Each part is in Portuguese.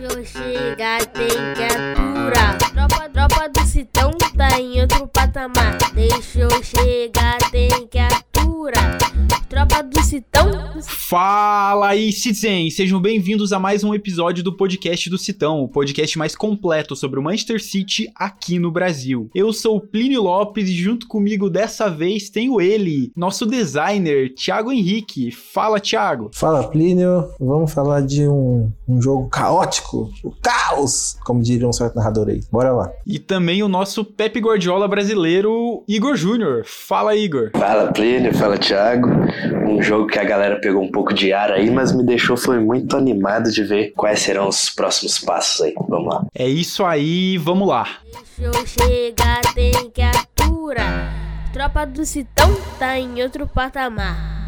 Deixa eu chegar, tem que aturar. Tropa, tropa do Citão tá em outro patamar. Deixa eu chegar, tem que aturar. Tropa do Citão. Fala aí, Citizen! Sejam bem-vindos a mais um episódio do podcast do Citão, o podcast mais completo sobre o Manchester City aqui no Brasil. Eu sou o Plínio Lopes e junto comigo dessa vez tenho ele, nosso designer, Thiago Henrique. Fala, Thiago! Fala, Plínio. Vamos falar de um, um jogo caótico, o caos, como diria um certo narrador aí. Bora lá. E também o nosso Pepe Guardiola brasileiro, Igor Júnior. Fala, Igor! Fala Plínio, fala Thiago. Um jogo que a galera pegou um pouco de ar aí, mas me deixou foi muito animado de ver quais serão os próximos passos aí. Vamos lá. É isso aí, vamos lá! Deixa eu chegar, tem que aturar. Tropa do Citão tá em outro patamar.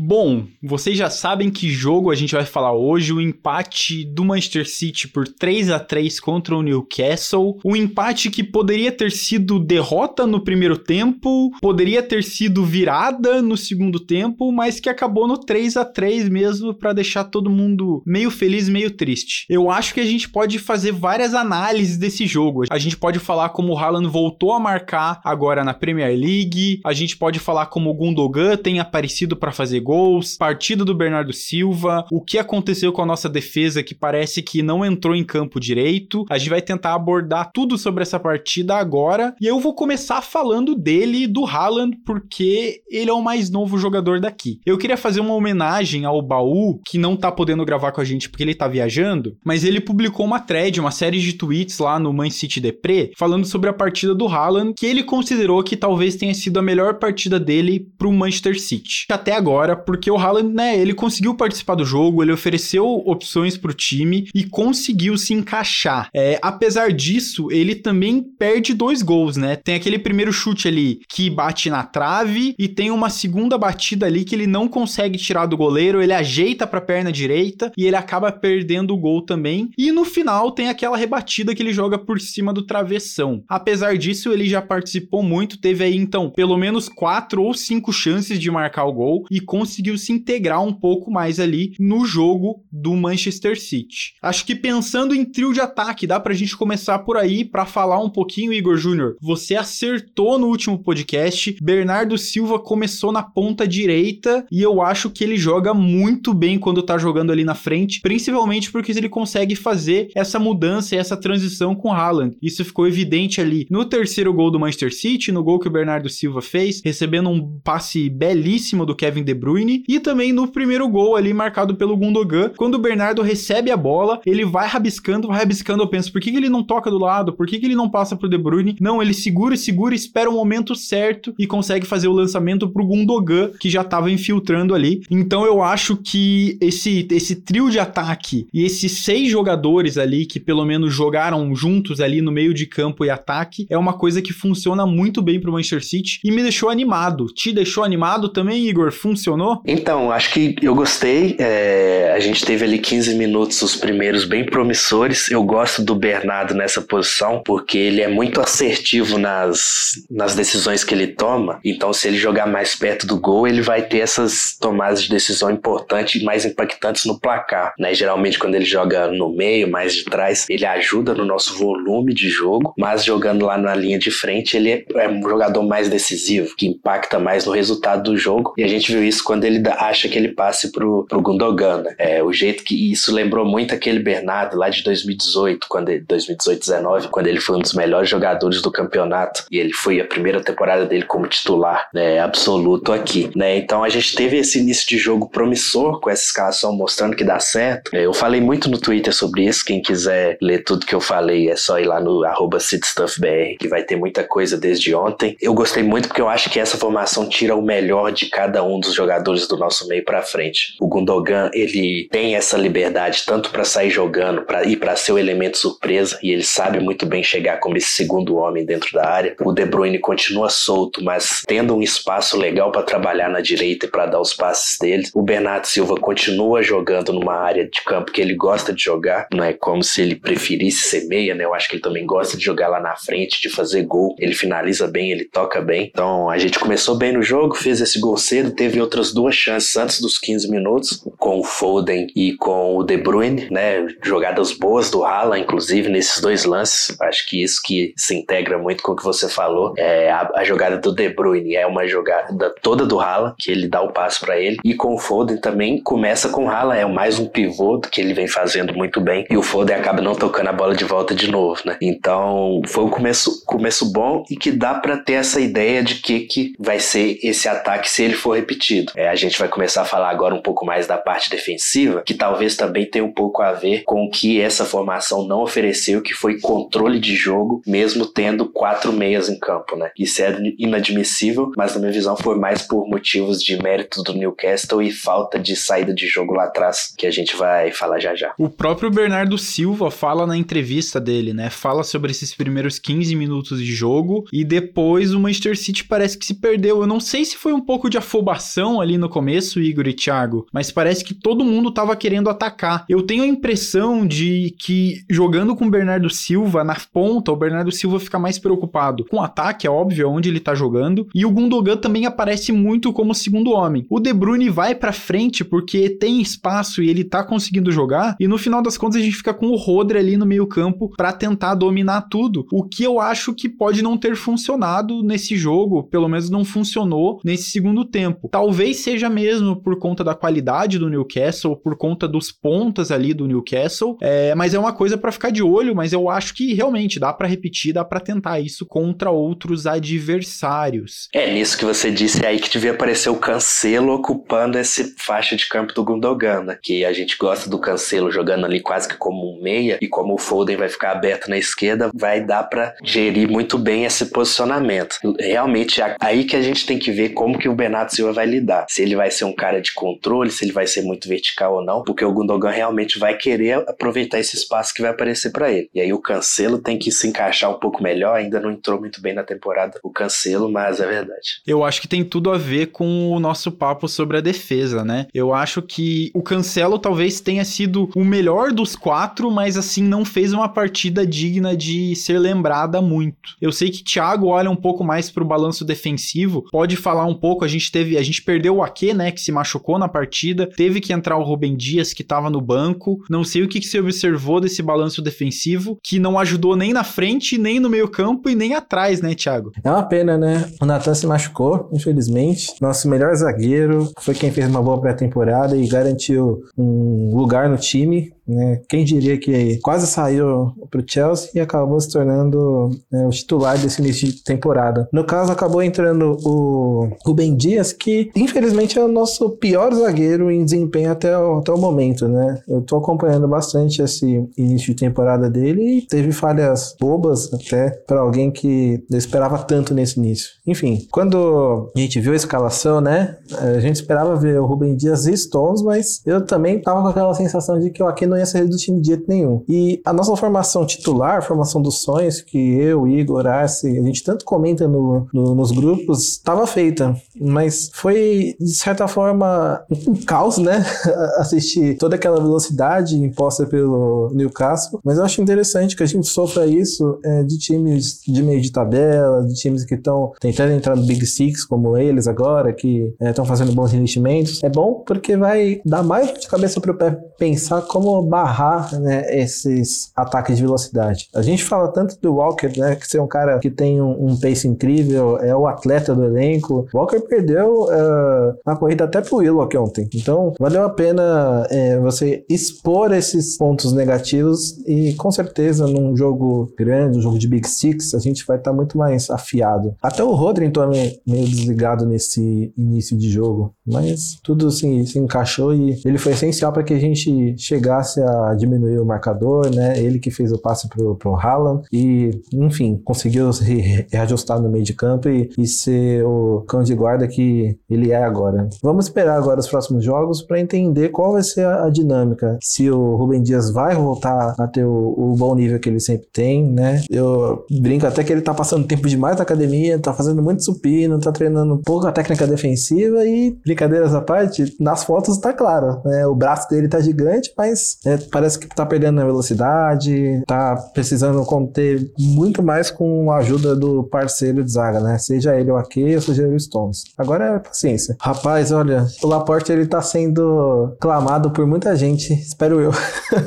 Bom, vocês já sabem que jogo a gente vai falar hoje, o empate do Manchester City por 3 a 3 contra o Newcastle, um empate que poderia ter sido derrota no primeiro tempo, poderia ter sido virada no segundo tempo, mas que acabou no 3 a 3 mesmo para deixar todo mundo meio feliz, meio triste. Eu acho que a gente pode fazer várias análises desse jogo. A gente pode falar como o Haaland voltou a marcar agora na Premier League, a gente pode falar como o Gundogan tem aparecido para fazer gols, partida do Bernardo Silva, o que aconteceu com a nossa defesa que parece que não entrou em campo direito. A gente vai tentar abordar tudo sobre essa partida agora e eu vou começar falando dele, do Haaland, porque ele é o mais novo jogador daqui. Eu queria fazer uma homenagem ao Baú, que não tá podendo gravar com a gente porque ele tá viajando, mas ele publicou uma thread, uma série de tweets lá no Man City Depre, falando sobre a partida do Haaland, que ele considerou que talvez tenha sido a melhor partida dele pro Manchester City. Até agora, porque o Haaland, né, ele conseguiu participar do jogo, ele ofereceu opções pro time e conseguiu se encaixar. É, apesar disso, ele também perde dois gols, né? Tem aquele primeiro chute ali que bate na trave e tem uma segunda batida ali que ele não consegue tirar do goleiro, ele ajeita pra perna direita e ele acaba perdendo o gol também. E no final tem aquela rebatida que ele joga por cima do travessão. Apesar disso, ele já participou muito, teve aí então pelo menos quatro ou cinco chances de marcar o gol e conseguiu se integrar um pouco mais ali no jogo do Manchester City. Acho que pensando em trio de ataque, dá pra gente começar por aí para falar um pouquinho, Igor Júnior. Você acertou no último podcast. Bernardo Silva começou na ponta direita e eu acho que ele joga muito bem quando tá jogando ali na frente, principalmente porque ele consegue fazer essa mudança e essa transição com o Haaland. Isso ficou evidente ali no terceiro gol do Manchester City, no gol que o Bernardo Silva fez, recebendo um passe belíssimo do Kevin De Bruyne e também no primeiro gol ali marcado pelo Gundogan, quando o Bernardo recebe a bola, ele vai rabiscando, vai rabiscando, eu penso, por que, que ele não toca do lado? Por que, que ele não passa pro De Bruyne? Não, ele segura, segura, espera o momento certo e consegue fazer o lançamento pro Gundogan, que já tava infiltrando ali. Então eu acho que esse, esse trio de ataque e esses seis jogadores ali que pelo menos jogaram juntos ali no meio de campo e ataque é uma coisa que funciona muito bem pro Manchester City e me deixou animado. Te deixou animado também, Igor? Funcionou? Então, acho que eu gostei. É, a gente teve ali 15 minutos, os primeiros bem promissores. Eu gosto do Bernardo nessa posição, porque ele é muito assertivo nas, nas decisões que ele toma. Então, se ele jogar mais perto do gol, ele vai ter essas tomadas de decisão importantes e mais impactantes no placar. Né? Geralmente, quando ele joga no meio, mais de trás, ele ajuda no nosso volume de jogo, mas jogando lá na linha de frente, ele é, é um jogador mais decisivo, que impacta mais no resultado do jogo. E a gente viu isso quando ele acha que ele passe pro, pro Gundogan. Né? É, o jeito que isso lembrou muito aquele Bernardo lá de 2018, quando 2018-19, quando ele foi um dos melhores jogadores do campeonato e ele foi a primeira temporada dele como titular né, absoluto aqui. Né? Então a gente teve esse início de jogo promissor com essa escalação mostrando que dá certo. É, eu falei muito no Twitter sobre isso. Quem quiser ler tudo que eu falei é só ir lá no CityStuffBR, que vai ter muita coisa desde ontem. Eu gostei muito porque eu acho que essa formação tira o melhor de cada um dos jogadores do nosso meio para frente. O Gundogan, ele tem essa liberdade tanto para sair jogando, para ir para ser o elemento surpresa e ele sabe muito bem chegar como esse segundo homem dentro da área. O De Bruyne continua solto, mas tendo um espaço legal para trabalhar na direita e para dar os passes dele. O Bernardo Silva continua jogando numa área de campo que ele gosta de jogar, não é como se ele preferisse ser meia, né? Eu acho que ele também gosta de jogar lá na frente, de fazer gol. Ele finaliza bem, ele toca bem. Então a gente começou bem no jogo, fez esse gol cedo, teve outros duas chances antes dos 15 minutos, com o Foden e com o De Bruyne, né? Jogadas boas do Haaland, inclusive, nesses dois lances. Acho que isso que se integra muito com o que você falou. É a, a jogada do De Bruyne é uma jogada toda do Haaland, que ele dá o passo para ele. E com o Foden também começa com o Haaland, é mais um pivô que ele vem fazendo muito bem. E o Foden acaba não tocando a bola de volta de novo, né? Então foi um começo, começo bom e que dá para ter essa ideia de que, que vai ser esse ataque se ele for repetido. É, a gente vai começar a falar agora um pouco mais da parte defensiva, que talvez também tenha um pouco a ver com o que essa formação não ofereceu, que foi controle de jogo, mesmo tendo quatro meias em campo, né? Isso é inadmissível, mas na minha visão foi mais por motivos de mérito do Newcastle e falta de saída de jogo lá atrás, que a gente vai falar já já. O próprio Bernardo Silva fala na entrevista dele, né? Fala sobre esses primeiros 15 minutos de jogo e depois o Manchester City parece que se perdeu. Eu não sei se foi um pouco de afobação ali no começo, Igor e Thiago, mas parece que todo mundo tava querendo atacar. Eu tenho a impressão de que jogando com o Bernardo Silva na ponta, o Bernardo Silva fica mais preocupado com o ataque, é óbvio, é onde ele tá jogando, e o Gundogan também aparece muito como segundo homem. O De Bruyne vai para frente porque tem espaço e ele tá conseguindo jogar, e no final das contas a gente fica com o Rodri ali no meio-campo para tentar dominar tudo, o que eu acho que pode não ter funcionado nesse jogo, pelo menos não funcionou nesse segundo tempo. Talvez seja mesmo por conta da qualidade do Newcastle, por conta dos pontas ali do Newcastle, é, mas é uma coisa para ficar de olho, mas eu acho que realmente dá para repetir, dá para tentar isso contra outros adversários. É nisso que você disse aí que devia aparecer o Cancelo ocupando esse faixa de campo do Gundogan, né? que a gente gosta do Cancelo jogando ali quase que como um meia e como o Foden vai ficar aberto na esquerda, vai dar para gerir muito bem esse posicionamento. Realmente é aí que a gente tem que ver como que o Bernardo Silva vai lidar. Se ele vai ser um cara de controle, se ele vai ser muito vertical ou não, porque o Gundogan realmente vai querer aproveitar esse espaço que vai aparecer para ele. E aí o Cancelo tem que se encaixar um pouco melhor, ainda não entrou muito bem na temporada o Cancelo, mas é verdade. Eu acho que tem tudo a ver com o nosso papo sobre a defesa, né? Eu acho que o Cancelo talvez tenha sido o melhor dos quatro, mas assim não fez uma partida digna de ser lembrada muito. Eu sei que Thiago olha um pouco mais pro balanço defensivo, pode falar um pouco, a gente teve, a gente perdeu o Ake, né, que se machucou na partida, teve que entrar o Rubem Dias que tava no banco. Não sei o que, que você observou desse balanço defensivo, que não ajudou nem na frente, nem no meio-campo e nem atrás, né, Thiago? É uma pena, né? O Natan se machucou, infelizmente. Nosso melhor zagueiro foi quem fez uma boa pré-temporada e garantiu um lugar no time. Né? Quem diria que quase saiu para o Chelsea e acabou se tornando né, o titular desse início de temporada. No caso, acabou entrando o Rubem Dias, que infelizmente é o nosso pior zagueiro em desempenho até o, até o momento. Né? Eu estou acompanhando bastante esse início de temporada dele e teve falhas bobas até para alguém que não esperava tanto nesse início. Enfim, quando a gente viu a escalação, né, a gente esperava ver o Rubem Dias e Stones, mas eu também tava com aquela sensação de que o Aquino ia sair do time de jeito nenhum. E a nossa formação titular, formação dos sonhos, que eu, Igor, Arce, a gente tanto comenta no, no, nos grupos, estava feita. Mas foi, de certa forma, um caos, né? Assistir toda aquela velocidade imposta pelo Newcastle. Mas eu acho interessante que a gente sofra isso é, de times de meio de tabela, de times que estão tentando entrar no Big Six, como eles agora, que estão é, fazendo bons investimentos. É bom porque vai dar mais de cabeça para o pé pensar como barrar né, esses ataques de velocidade. A gente fala tanto do Walker, né, que ser um cara que tem um, um pace incrível, é o atleta do elenco. Walker perdeu uh, na corrida até pro Willock ontem. Então, valeu a pena é, você expor esses pontos negativos e com certeza num jogo grande, um jogo de Big Six, a gente vai estar tá muito mais afiado. Até o Rodri entrou meio, desligado nesse início de jogo, mas tudo se, se encaixou e ele foi essencial para que a gente chegasse a diminuir o marcador, né? Ele que fez o passe pro, pro Haaland e, enfim, conseguiu se reajustar no meio de campo e, e ser o cão de guarda que ele é agora. Vamos esperar agora os próximos jogos para entender qual vai ser a, a, dinâmica. Se o Rubem Dias vai voltar a ter o, o, bom nível que ele sempre tem, né? Eu brinco até que ele tá passando tempo demais na academia, tá fazendo muito supino, tá treinando pouco a técnica defensiva e, brincadeiras à parte, nas fotos tá claro, né? O braço dele tá gigante, mas é, parece que tá perdendo na velocidade, tá precisando conter muito mais com a ajuda do parceiro de zaga, né? Seja ele o Ake ou seja ele o Stones. Agora é paciência. Rapaz, olha, o Laporte ele tá sendo clamado por muita gente, espero eu.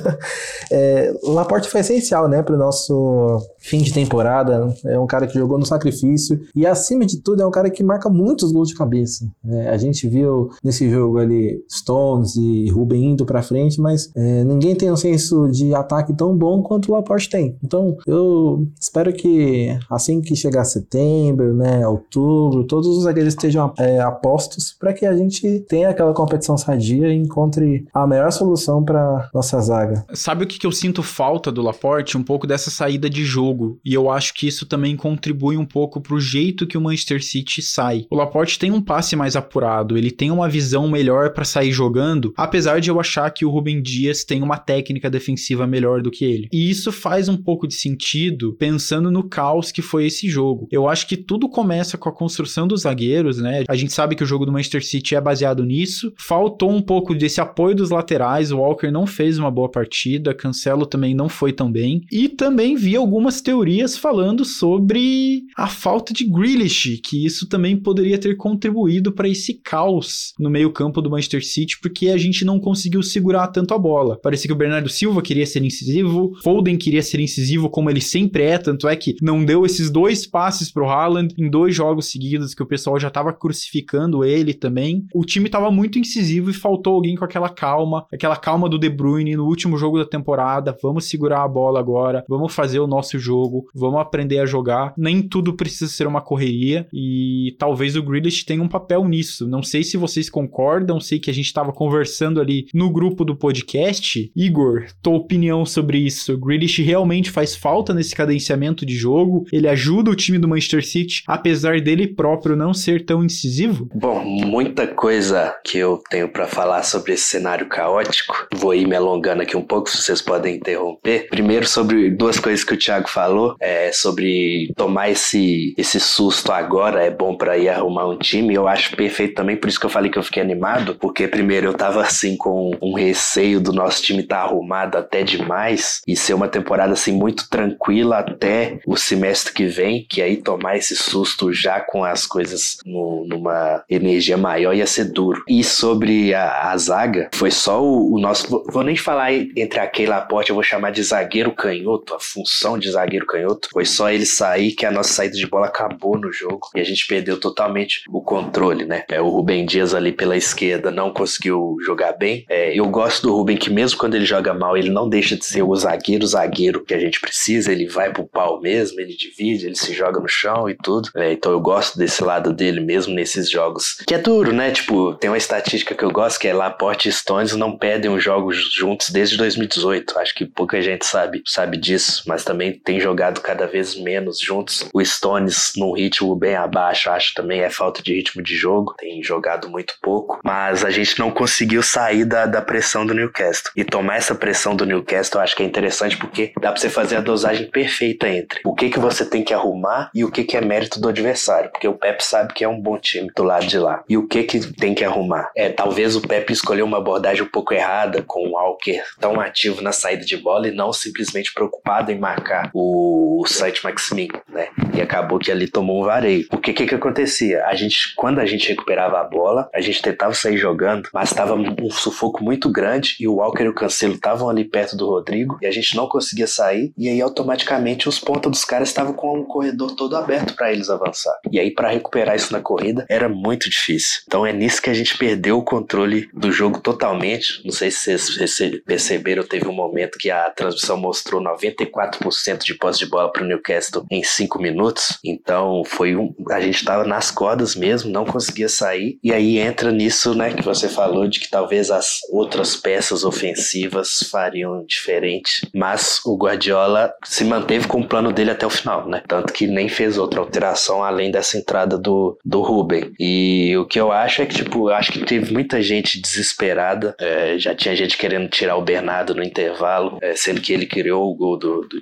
é, Laporte foi essencial, né, pro nosso fim de temporada. É um cara que jogou no sacrifício e, acima de tudo, é um cara que marca muitos gols de cabeça. É, a gente viu nesse jogo ali Stones e Ruben indo pra frente, mas é, ninguém tem um senso de ataque tão bom quanto o Laporte tem. Então, eu espero que assim que chegar setembro, né, outubro, todos os zagueiros estejam é, apostos para que a gente tenha aquela competição sadia e encontre a melhor solução para nossa zaga. Sabe o que, que eu sinto falta do Laporte? Um pouco dessa saída de jogo. E eu acho que isso também contribui um pouco pro jeito que o Manchester City sai. O Laporte tem um passe mais apurado, ele tem uma visão melhor para sair jogando, apesar de eu achar que o Rubem Dias tem uma técnica defensiva melhor do que ele. E isso faz um pouco de sentido pensando no caos que foi esse jogo. Eu acho que tudo começa com a construção dos zagueiros, né? A gente sabe que o jogo do Manchester City é baseado nisso. Faltou um pouco desse apoio dos laterais. O Walker não fez uma boa partida, Cancelo também não foi tão bem. E também vi algumas teorias falando sobre a falta de Grealish, que isso também poderia ter contribuído para esse caos no meio-campo do Manchester City, porque a gente não conseguiu segurar tanto a bola. Parecia que o Bernardo Silva queria ser incisivo, Foden queria ser incisivo como ele sempre é, tanto é que não deu esses dois passes pro Haaland em dois jogos seguidos que o pessoal já tava crucificando ele também. O time tava muito incisivo e faltou alguém com aquela calma, aquela calma do De Bruyne no último jogo da temporada. Vamos segurar a bola agora, vamos fazer o nosso jogo, vamos aprender a jogar. Nem tudo precisa ser uma correria e talvez o Grealish tenha um papel nisso. Não sei se vocês concordam, sei que a gente tava conversando ali no grupo do podcast. Igor, tua opinião sobre isso? O Grealish realmente faz falta nesse cadenciamento de jogo? Ele ajuda o time do Manchester City, apesar dele próprio não ser tão incisivo? Bom, muita coisa que eu tenho para falar sobre esse cenário caótico. Vou ir me alongando aqui um pouco, se vocês podem interromper. Primeiro, sobre duas coisas que o Thiago falou, é, sobre tomar esse, esse susto agora é bom para ir arrumar um time. Eu acho perfeito também, por isso que eu falei que eu fiquei animado, porque primeiro eu tava assim com um receio do nosso time estar tá arrumado até demais e ser uma temporada assim muito tranquila até o semestre que vem, que aí tomar esse susto já com as coisas no, numa energia maior ia ser duro. E sobre a, a zaga, foi só o, o nosso. Vou, vou, nem falar entre aquele Laporte, eu vou chamar de zagueiro canhoto, a função de zagueiro canhoto. Foi só ele sair que a nossa saída de bola acabou no jogo e a gente perdeu totalmente o controle, né? É, o Rubem Dias ali pela esquerda não conseguiu jogar bem. É, eu gosto do Rubem que mesmo quando ele joga mal, ele não deixa de ser o zagueiro, zagueiro que a gente precisa, ele vai pro pau mesmo, ele divide, ele se joga no chão e tudo. É, então eu gosto desse lado dele mesmo nesses jogos. Que é duro, né? Tipo, tem uma estatística que eu gosto que é Laporte e Stones não perdem os jogos juntos desde 2018. Acho que pouca gente sabe, sabe disso, mas também tem jogado cada vez menos juntos. O Stones num ritmo bem abaixo, acho também é falta de ritmo de jogo, tem jogado muito pouco, mas a gente não conseguiu sair da, da pressão do Newcastle. E tomar essa pressão do Newcastle eu acho que é interessante porque dá pra você fazer a dosagem perfeita entre o que que você tem que arrumar e o que que é mérito do adversário, porque o Pep sabe que é um bom time do lado de lá. E o que que tem que arrumar? É, talvez o Pep escolheu uma abordagem um pouco errada com o Walker tão ativo na saída de bola e não simplesmente preocupado em marcar o, o Saint Maximin, né? E acabou que ali tomou um vareio. O que que acontecia? A gente, quando a gente recuperava a bola, a gente tentava sair jogando, mas estava um sufoco muito grande e o Walker e o Cancelo estavam ali perto do Rodrigo e a gente não conseguia sair e aí automaticamente os pontos dos caras estavam com o corredor todo aberto para eles avançar. E aí para recuperar isso na corrida era muito difícil. Então é nisso que a gente perdeu o controle do jogo totalmente. Não sei se vocês perceberam, teve um momento que a transmissão mostrou 94% de posse de bola para o Newcastle em 5 minutos. Então foi um, a gente estava nas cordas mesmo, não conseguia sair. E aí entra nisso, né, que você falou de que talvez as outras peças ofensivas fariam diferente, mas o Guardiola se manteve com o plano dele até o final, né? Tanto que nem fez outra alteração além dessa entrada do, do Ruben. E o que eu acho é que, tipo, acho que teve muita gente desesperada. É, já tinha gente querendo tirar o Bernardo no intervalo, é, sendo que ele criou o gol do, do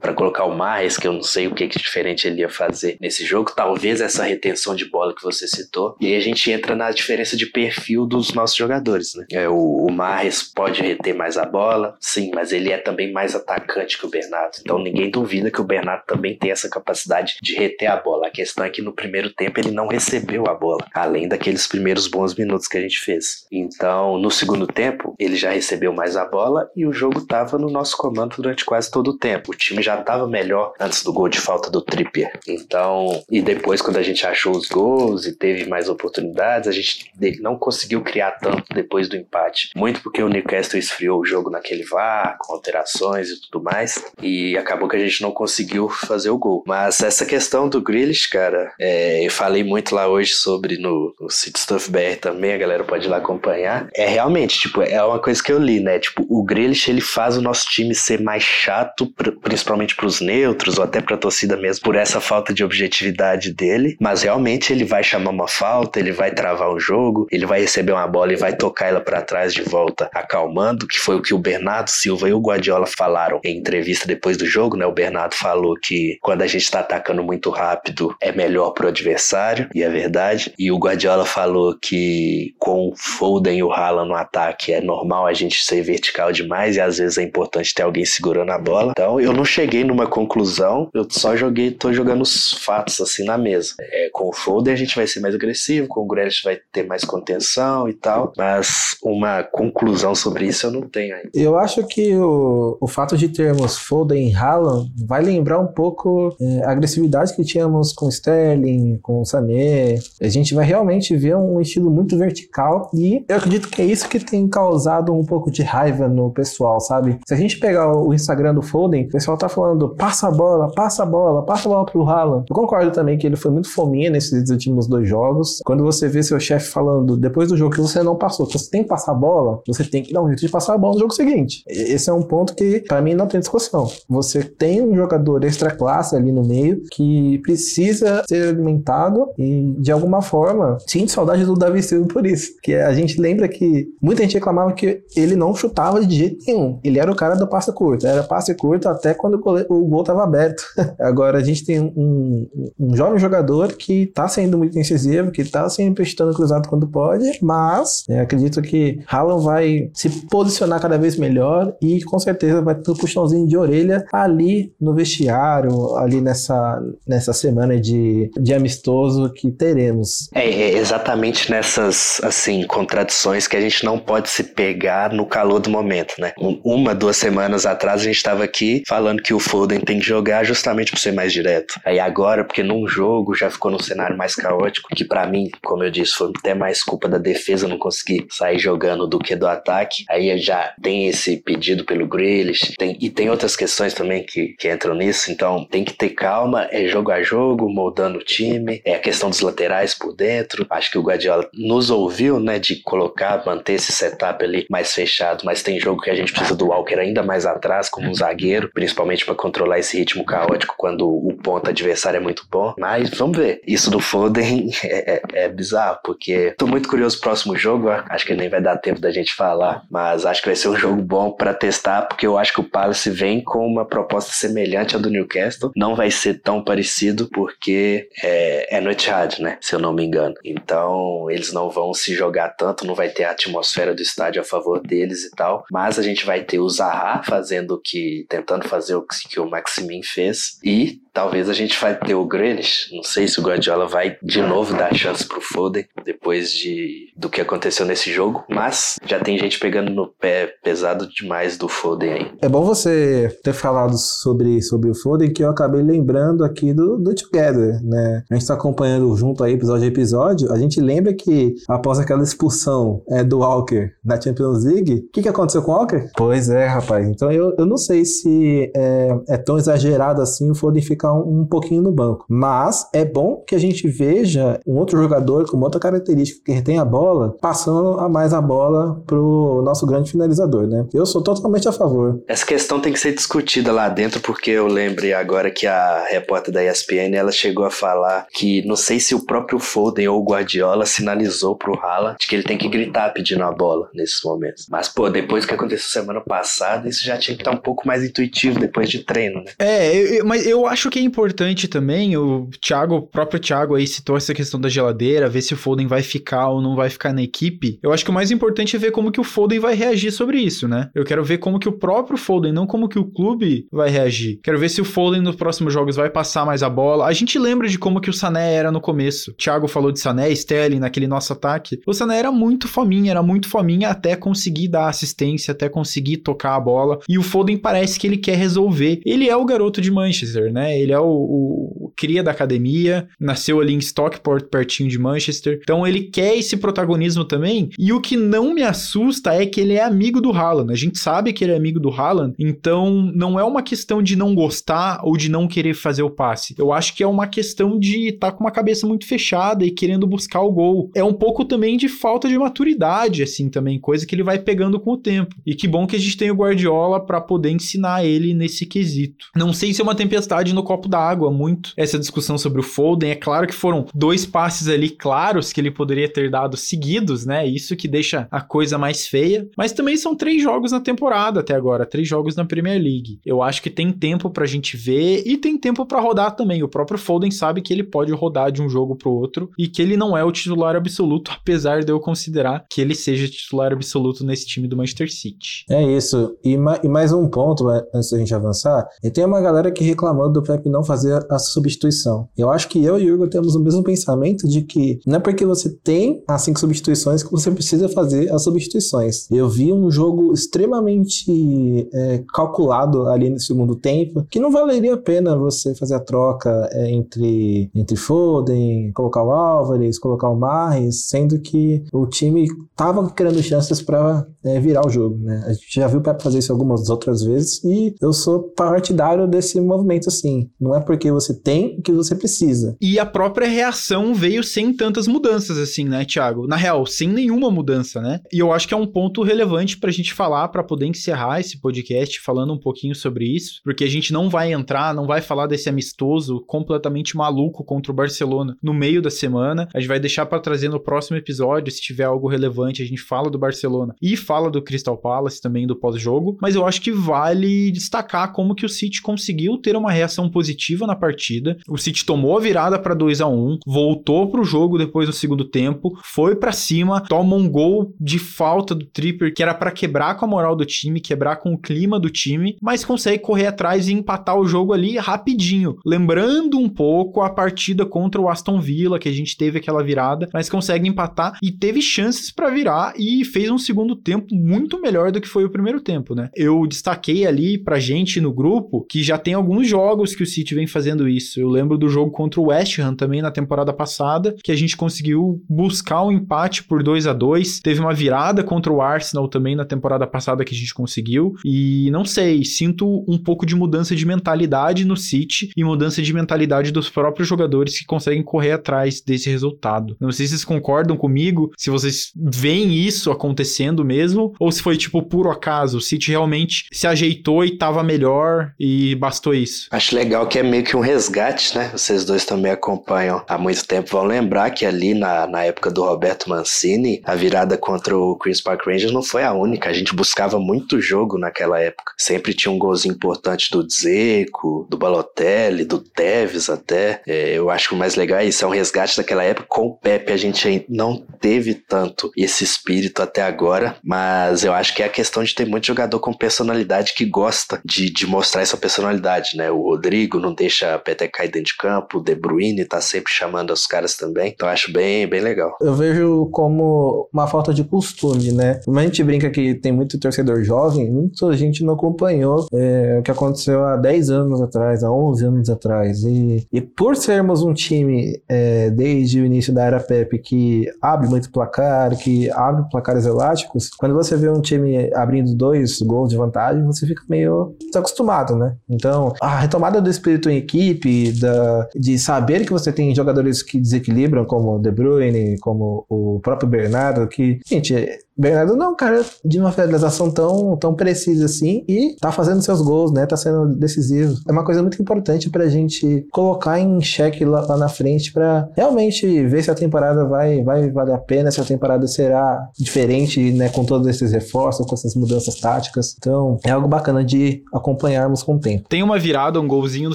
para colocar o Marres, que eu não sei o que, que diferente ele ia fazer nesse jogo. Talvez essa retenção de bola que você citou. E aí a gente entra na diferença de perfil dos nossos jogadores, né? É, o, o Marres pode reter mais a bola, sim, mas ele é também mais atacante que o Bernardo. Então ninguém duvida que o Bernardo também tem essa capacidade de reter a bola. A questão é que no primeiro tempo ele não recebeu a bola bola, além daqueles primeiros bons minutos que a gente fez. Então, no segundo tempo, ele já recebeu mais a bola e o jogo estava no nosso comando durante quase todo o tempo. Time já estava melhor antes do gol de falta do Trippier. Então, e depois quando a gente achou os gols e teve mais oportunidades, a gente não conseguiu criar tanto depois do empate. Muito porque o Newcastle esfriou o jogo naquele VAR, com alterações e tudo mais, e acabou que a gente não conseguiu fazer o gol. Mas essa questão do Grealish, cara, é, eu falei muito lá hoje sobre no, no City Stuff BR também, a galera pode ir lá acompanhar. É realmente, tipo, é uma coisa que eu li, né? Tipo, o Grealish, ele faz o nosso time ser mais chato, principalmente pros neutros, ou até pra torcida mesmo, por essa falta de objetividade dele, mas realmente ele vai chamar uma falta, ele vai travar o jogo, ele vai receber uma bola e vai tocar ela para trás de volta, acalmando, que foi o que o Bernardo Silva e o Guardiola falaram em entrevista depois do jogo, né? O Bernardo falou que quando a gente tá atacando muito rápido é melhor pro adversário, e é verdade. E o Guardiola falou que com o Foden e o Haaland no ataque é normal a gente ser vertical demais e às vezes é importante ter alguém segurando a bola. Então eu não cheguei numa conclusão, eu só joguei, tô jogando os fatos assim na mesa. É, com o Foden a gente vai ser mais agressivo, com o Grealish vai ter mais contenção e tal, mas uma conclusão sobre isso eu não tenho ainda. Eu acho que o, o fato de termos Foden e Haaland vai lembrar um pouco é, a agressividade que tínhamos com Sterling, com Sané. A gente vai realmente ver um estilo muito vertical e eu acredito que é isso que tem causado um pouco de raiva no pessoal, sabe? Se a gente pegar o Instagram do Foden, o pessoal tá falando passa a bola, passa a bola, passa a bola pro Haaland. Eu concordo também que ele foi muito fominha nesses últimos dois jogos. Quando você vê seu chefe falando depois do jogo que você não passou, que você tem que passar a bola, você tem que dar um jeito de passar a bola no jogo seguinte. Esse é um ponto que para mim não tem discussão. Você tem um jogador extra classe ali no meio que precisa ser alimentado e de alguma forma sinto saudade do Davi Silva por isso. Que a gente lembra que muita gente reclamava que ele não chutava de jeito nenhum. Ele era o cara do passe curto. Era passe curto até quando o gol estava aberto. Agora a gente tem um, um jovem jogador que está sendo muito incisivo, que está sempre estando cruzado quando pode, mas é, acredito que Haaland vai se posicionar cada vez melhor e com certeza vai ter um puxãozinho de orelha ali no vestiário, ali nessa, nessa semana de, de amistoso que teremos. É, é exatamente nessas assim contradições que a gente não pode se pegar no calor do momento, né? Uma, duas semanas atrás a gente estava aqui falando que o Foden tem que jogar justamente para ser mais direto. Aí agora, porque num jogo já ficou num cenário mais caótico, que para mim, como eu disse, foi até mais culpa da defesa não conseguir sair jogando do que do ataque. Aí já tem esse pedido pelo Grealish, tem, e tem outras questões também que, que entram nisso, então tem que ter calma, é jogo a jogo, moldando o time, é a questão dos laterais por dentro. Acho que o Guardiola nos ouviu, né, de colocar, manter esse setup ali mais fechado, mas tem jogo que a gente precisa do Walker ainda mais atrás, como um zagueiro, principalmente para controlar esse ritmo caótico quando o ponto adversário é muito bom. Mas vamos ver. Isso do Foden é, é, é bizarro, porque tô muito curioso pro próximo jogo. Acho que nem vai dar tempo da gente falar, mas acho que vai ser um jogo bom para testar, porque eu acho que o Palace vem com uma proposta semelhante à do Newcastle. Não vai ser tão parecido, porque é, é no Etihad, né? Se eu não me engano. Então, eles não vão se jogar tanto, não vai ter a atmosfera do estádio a favor deles e tal. Mas a gente vai ter o Zaha fazendo o que. tentando fazer o que o Maximin fez. E Talvez a gente vai ter o Grealish. Não sei se o Guardiola vai de novo dar chance pro Foden depois de do que aconteceu nesse jogo, mas já tem gente pegando no pé pesado demais do Foden aí. É bom você ter falado sobre, sobre o Foden que eu acabei lembrando aqui do, do Together, né? A gente tá acompanhando junto aí episódio a episódio. A gente lembra que após aquela expulsão é, do Walker na Champions League, o que, que aconteceu com o Walker? Pois é, rapaz. Então eu, eu não sei se é, é tão exagerado assim o Foden ficar um, um pouquinho no banco. Mas é bom que a gente veja um outro jogador com outra característica que retém a bola, passando a mais a bola pro nosso grande finalizador, né? Eu sou totalmente a favor. Essa questão tem que ser discutida lá dentro, porque eu lembrei agora que a repórter da ESPN ela chegou a falar que não sei se o próprio Foden ou o Guardiola sinalizou pro Haaland que ele tem que gritar pedindo a bola nesses momentos. Mas, pô, depois do que aconteceu semana passada, isso já tinha que estar um pouco mais intuitivo depois de treino, né? É, eu, mas eu acho que é importante também, o Thiago, o próprio Thiago aí citou essa questão da geladeira, ver se o Foden vai ficar ou não vai ficar na equipe. Eu acho que o mais importante é ver como que o Foden vai reagir sobre isso, né? Eu quero ver como que o próprio Foden, não como que o clube vai reagir. Quero ver se o Foden nos próximos jogos vai passar mais a bola. A gente lembra de como que o Sané era no começo. O Thiago falou de Sané, Sterling naquele nosso ataque. O Sané era muito fominha, era muito fominha até conseguir dar assistência, até conseguir tocar a bola. E o Foden parece que ele quer resolver. Ele é o garoto de Manchester, né? Ele é o, o, cria da academia, nasceu ali em Stockport, pertinho de Manchester. Então ele quer esse protagonismo também. E o que não me assusta é que ele é amigo do Haaland. A gente sabe que ele é amigo do Haaland, então não é uma questão de não gostar ou de não querer fazer o passe. Eu acho que é uma questão de estar tá com uma cabeça muito fechada e querendo buscar o gol. É um pouco também de falta de maturidade, assim, também, coisa que ele vai pegando com o tempo. E que bom que a gente tem o Guardiola para poder ensinar ele nesse quesito. Não sei se é uma tempestade no copo d'água, muito essa discussão sobre o Foden. É claro que foram dois passes ali claros que ele poderia ter dado seguidos, né? Isso que deixa a coisa mais feia. Mas também são três jogos na temporada até agora, três jogos na Premier League. Eu acho que tem tempo pra gente ver e tem tempo para rodar também. O próprio Foden sabe que ele pode rodar de um jogo pro outro e que ele não é o titular absoluto, apesar de eu considerar que ele seja titular absoluto nesse time do Manchester City. É isso. E, ma e mais um ponto antes da gente avançar. E tem uma galera que reclamou do Pep não fazer a substituição. Eu acho que eu e o Hugo temos o mesmo pensamento de que não é porque você tem as cinco substituições que você precisa fazer as substituições. Eu vi um jogo extremamente é, calculado ali no segundo tempo, que não valeria a pena você fazer a troca é, entre, entre Foden, colocar o Álvares, colocar o Marres, sendo que o time tava criando chances para é, virar o jogo, né? A gente já viu o Pep fazer isso algumas outras vezes e eu sou partidário desse movimento assim. Não é porque você tem que você precisa. E a própria reação veio sem tantas mudanças assim, né, Thiago? Na real, sem nenhuma mudança, né? E eu acho que é um ponto relevante pra gente falar para poder encerrar esse podcast falando um pouquinho sobre isso, porque a gente não vai entrar, não vai falar desse amistoso completamente maluco contra o Barcelona no meio da semana. A gente vai deixar para trazer no próximo episódio, se tiver algo relevante, a gente fala do Barcelona e fala do Crystal Palace também do pós-jogo, mas eu acho que vale destacar como que o City conseguiu ter uma reação positiva na partida. O City tomou a virada para 2 a 1, voltou pro jogo depois do segundo tempo, foi para cima, toma um gol de falta do Tripper que era para quebrar com a moral do time, quebrar com o clima do time, mas consegue correr atrás e empatar o jogo ali rapidinho, lembrando um pouco a partida contra o Aston Villa que a gente teve aquela virada, mas consegue empatar e teve chances para virar e fez um segundo tempo muito melhor do que foi o primeiro tempo, né? Eu destaquei ali pra gente no grupo que já tem alguns jogos que o City vem fazendo isso. Eu lembro do jogo contra o West Ham também na temporada passada, que a gente conseguiu buscar um empate por 2 a 2 Teve uma virada contra o Arsenal também na temporada passada que a gente conseguiu. E não sei, sinto um pouco de mudança de mentalidade no City e mudança de mentalidade dos próprios jogadores que conseguem correr atrás desse resultado. Não sei se vocês concordam comigo, se vocês veem isso acontecendo mesmo, ou se foi tipo puro acaso. O City realmente se ajeitou e tava melhor e bastou isso. Acho legal que é meio que um resgate, né? Vocês dois também acompanham há muito tempo. Vão lembrar que ali na, na época do Roberto Mancini, a virada contra o Queen's Park Rangers não foi a única. A gente buscava muito jogo naquela época. Sempre tinha um golzinho importante do Dzeko, do Balotelli, do Tevez até. É, eu acho que o mais legal é isso, é um resgate daquela época. Com o Pepe a gente não teve tanto esse espírito até agora, mas eu acho que é a questão de ter muito jogador com personalidade que gosta de, de mostrar essa personalidade, né? O Rodrigo não deixa a Pepe cair dentro de campo, o De Bruyne tá sempre chamando os caras também, então acho bem, bem legal. Eu vejo como uma falta de costume, né? Como a gente brinca que tem muito torcedor jovem, muita gente não acompanhou é, o que aconteceu há 10 anos atrás, há 11 anos atrás, e, e por sermos um time é, desde o início da era Pepe que abre muito placar, que abre placares elásticos, quando você vê um time abrindo dois gols de vantagem, você fica meio desacostumado, né? Então, a retomada do espírito em equipe, da, de saber que você tem jogadores que desequilibram, como o De Bruyne, como o próprio Bernardo, que, gente, Bernardo não, cara, de uma finalização tão, tão precisa assim e tá fazendo seus gols, né? Tá sendo decisivo. É uma coisa muito importante pra gente colocar em xeque lá, lá na frente pra realmente ver se a temporada vai, vai valer a pena, se a temporada será diferente, né? Com todos esses reforços, com essas mudanças táticas. Então, é algo bacana de acompanharmos com o tempo. Tem uma virada, um golzinho no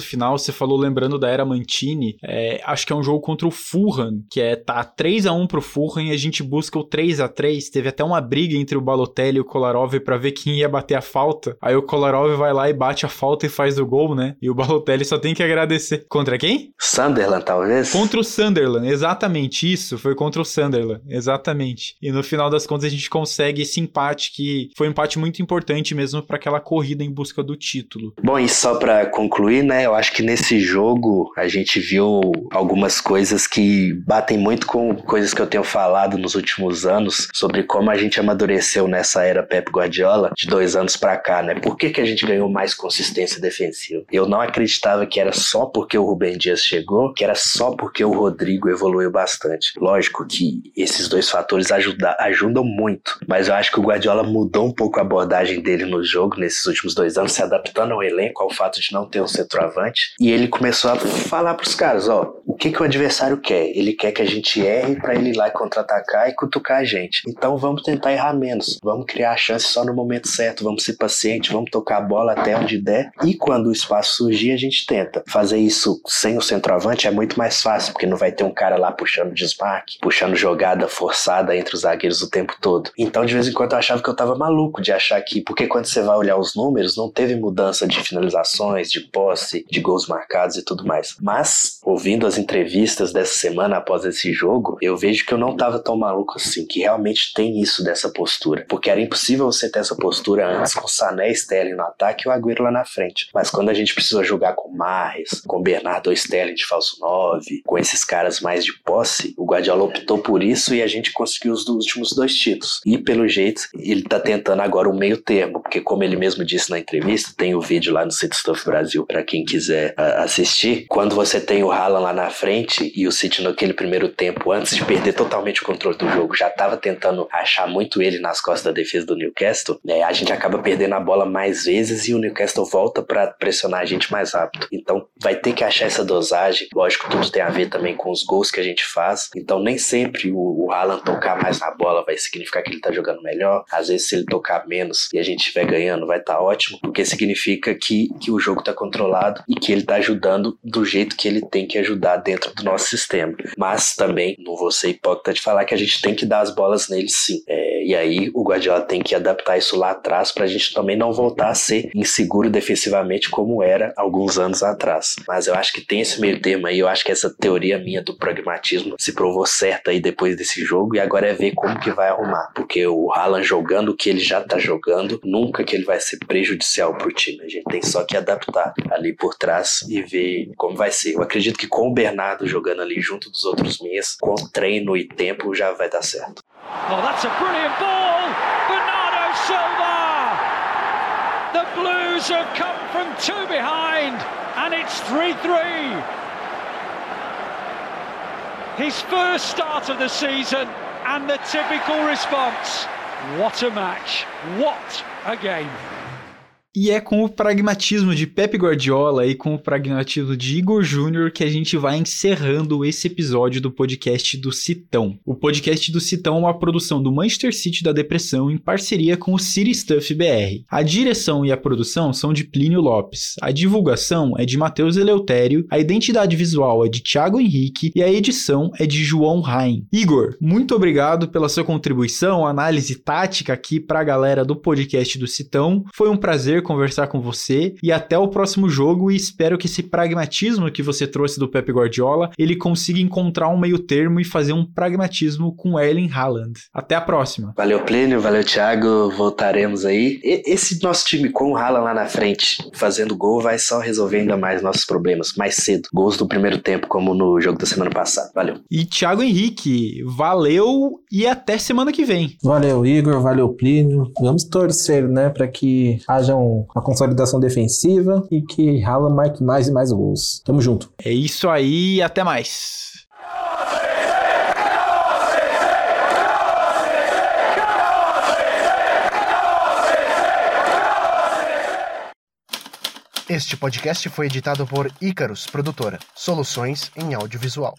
final, você falou lembrando da era Mantini, é, acho que é um jogo contra o Fulham, que é tá 3 a 1 pro Fulham e a gente busca o 3 a 3 Teve até uma briga entre o Balotelli e o Kolarov para ver quem ia bater a falta. Aí o Kolarov vai lá e bate a falta e faz o gol, né? E o Balotelli só tem que agradecer. Contra quem? Sunderland, talvez? Contra o Sunderland, exatamente isso. Foi contra o Sunderland, exatamente. E no final das contas a gente consegue esse empate que foi um empate muito importante mesmo para aquela corrida em busca do título. Bom, e só para concluir, né? Eu acho que nesse jogo a gente viu algumas coisas que batem muito com coisas que eu tenho falado nos últimos anos sobre como a gente amadureceu nessa era Pep Guardiola de dois anos para cá, né? Por que, que a gente ganhou mais consistência defensiva? Eu não acreditava que era só porque o Rubem Dias chegou, que era só porque o Rodrigo evoluiu bastante. Lógico que esses dois fatores ajuda, ajudam muito, mas eu acho que o Guardiola mudou um pouco a abordagem dele no jogo nesses últimos dois anos, se adaptando ao elenco, ao fato de não ter um centroavante, e ele começou a falar pros caras, ó, o que que o adversário quer? Ele quer que a gente erre para ele ir lá e contra-atacar e cutucar a gente. Então vamos tentar errar menos, vamos criar a chance só no momento certo, vamos ser pacientes, vamos tocar a bola até onde der e quando o espaço surgir a gente tenta. Fazer isso sem o centroavante é muito mais fácil, porque não vai ter um cara lá puxando desmarque, puxando jogada forçada entre os zagueiros o tempo todo. Então de vez em quando eu achava que eu tava maluco de achar que, porque quando você vai olhar os números, não teve mudança de finalizações, de posse, de gols marcados e tudo mais. Mas, ouvindo as entrevistas dessa semana após esse jogo, eu vejo que eu não tava tão maluco assim, que realmente tem isso dessa postura. Porque era impossível você ter essa postura antes com Sané Sterling no ataque e o Agüero lá na frente. Mas quando a gente precisou jogar com Marres, com Bernardo ou Sterling de falso 9, com esses caras mais de posse, o Guardiola optou por isso e a gente conseguiu os últimos dois títulos. E pelo jeito, ele tá tentando agora um meio termo, porque como ele mesmo disse na entrevista, tem o vídeo lá no City Stuff Brasil para quem quiser assistir. Quando você tem o Haaland lá na frente e o City naquele primeiro tempo, antes de perder totalmente o controle do jogo, já tava tentando achar muito ele nas costas da defesa do Newcastle, né, a gente acaba perdendo a bola mais vezes e o Newcastle volta para pressionar a gente mais rápido. Então vai ter que achar essa dosagem. Lógico, tudo tem a ver também com os gols que a gente faz. Então nem sempre o, o Haaland tocar mais na bola vai significar que ele tá jogando melhor. Às vezes, se ele tocar menos e a gente estiver ganhando, vai estar tá ótimo, porque significa que, que o jogo tá controlado e que ele tá ajudando do jeito que ele tem que ajudar dentro do nosso sistema. Mas também, não vou ser hipócrita de falar que a gente tem que dar as bolas nele sim. É, e aí o Guardiola tem que adaptar isso lá atrás pra gente também não voltar a ser inseguro defensivamente como era alguns anos atrás. Mas eu acho que tem esse meio termo aí, eu acho que essa teoria minha do pragmatismo se provou certa aí depois desse jogo e agora é ver como que vai arrumar, porque o Haaland jogando o que ele já tá jogando, nunca que ele vai ser prejudicial pro time. A gente tem só que adaptar ali por trás e ver como vai ser. Eu acredito que com o Bernardo jogando ali junto dos outros meias, com treino e tempo já vai dar certo. A brilliant ball! Bernardo Silva! The Blues have come from two behind and it's 3-3. His first start of the season and the typical response. What a match. What a game. E é com o pragmatismo de Pep Guardiola e com o pragmatismo de Igor Júnior que a gente vai encerrando esse episódio do podcast do Citão. O podcast do Citão é uma produção do Manchester City da Depressão em parceria com o City Stuff BR. A direção e a produção são de Plínio Lopes, a divulgação é de Matheus Eleutério, a identidade visual é de Thiago Henrique e a edição é de João Rain. Igor, muito obrigado pela sua contribuição, análise tática aqui para a galera do podcast do Citão. Foi um prazer conversar com você e até o próximo jogo e espero que esse pragmatismo que você trouxe do Pep Guardiola, ele consiga encontrar um meio termo e fazer um pragmatismo com Erling Haaland. Até a próxima. Valeu Plínio, valeu Thiago, voltaremos aí. E esse nosso time com o Haaland lá na frente, fazendo gol, vai só resolver ainda mais nossos problemas, mais cedo. Gols do primeiro tempo, como no jogo da semana passada. Valeu. E Thiago Henrique, valeu e até semana que vem. Valeu Igor, valeu Plínio. Vamos torcer, né, para que haja um uma a consolidação defensiva e que rala marque mais e mais gols. Tamo junto. É isso aí, até mais. Este podcast foi editado por Icarus Produtora, soluções em audiovisual.